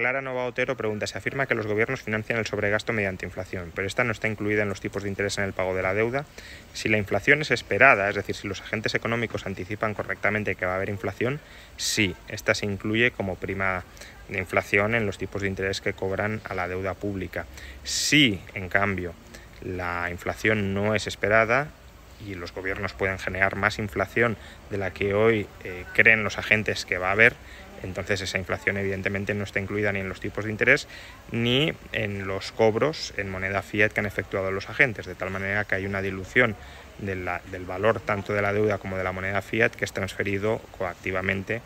Clara Nova Otero pregunta, se afirma que los gobiernos financian el sobregasto mediante inflación, pero esta no está incluida en los tipos de interés en el pago de la deuda. Si la inflación es esperada, es decir, si los agentes económicos anticipan correctamente que va a haber inflación, sí, esta se incluye como prima de inflación en los tipos de interés que cobran a la deuda pública. Si, en cambio, la inflación no es esperada, y los gobiernos pueden generar más inflación de la que hoy eh, creen los agentes que va a haber, entonces esa inflación evidentemente no está incluida ni en los tipos de interés ni en los cobros en moneda fiat que han efectuado los agentes, de tal manera que hay una dilución del valor tanto de la deuda como de la moneda fiat que es transferido coactivamente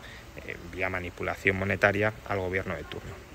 eh, vía manipulación monetaria al gobierno de turno.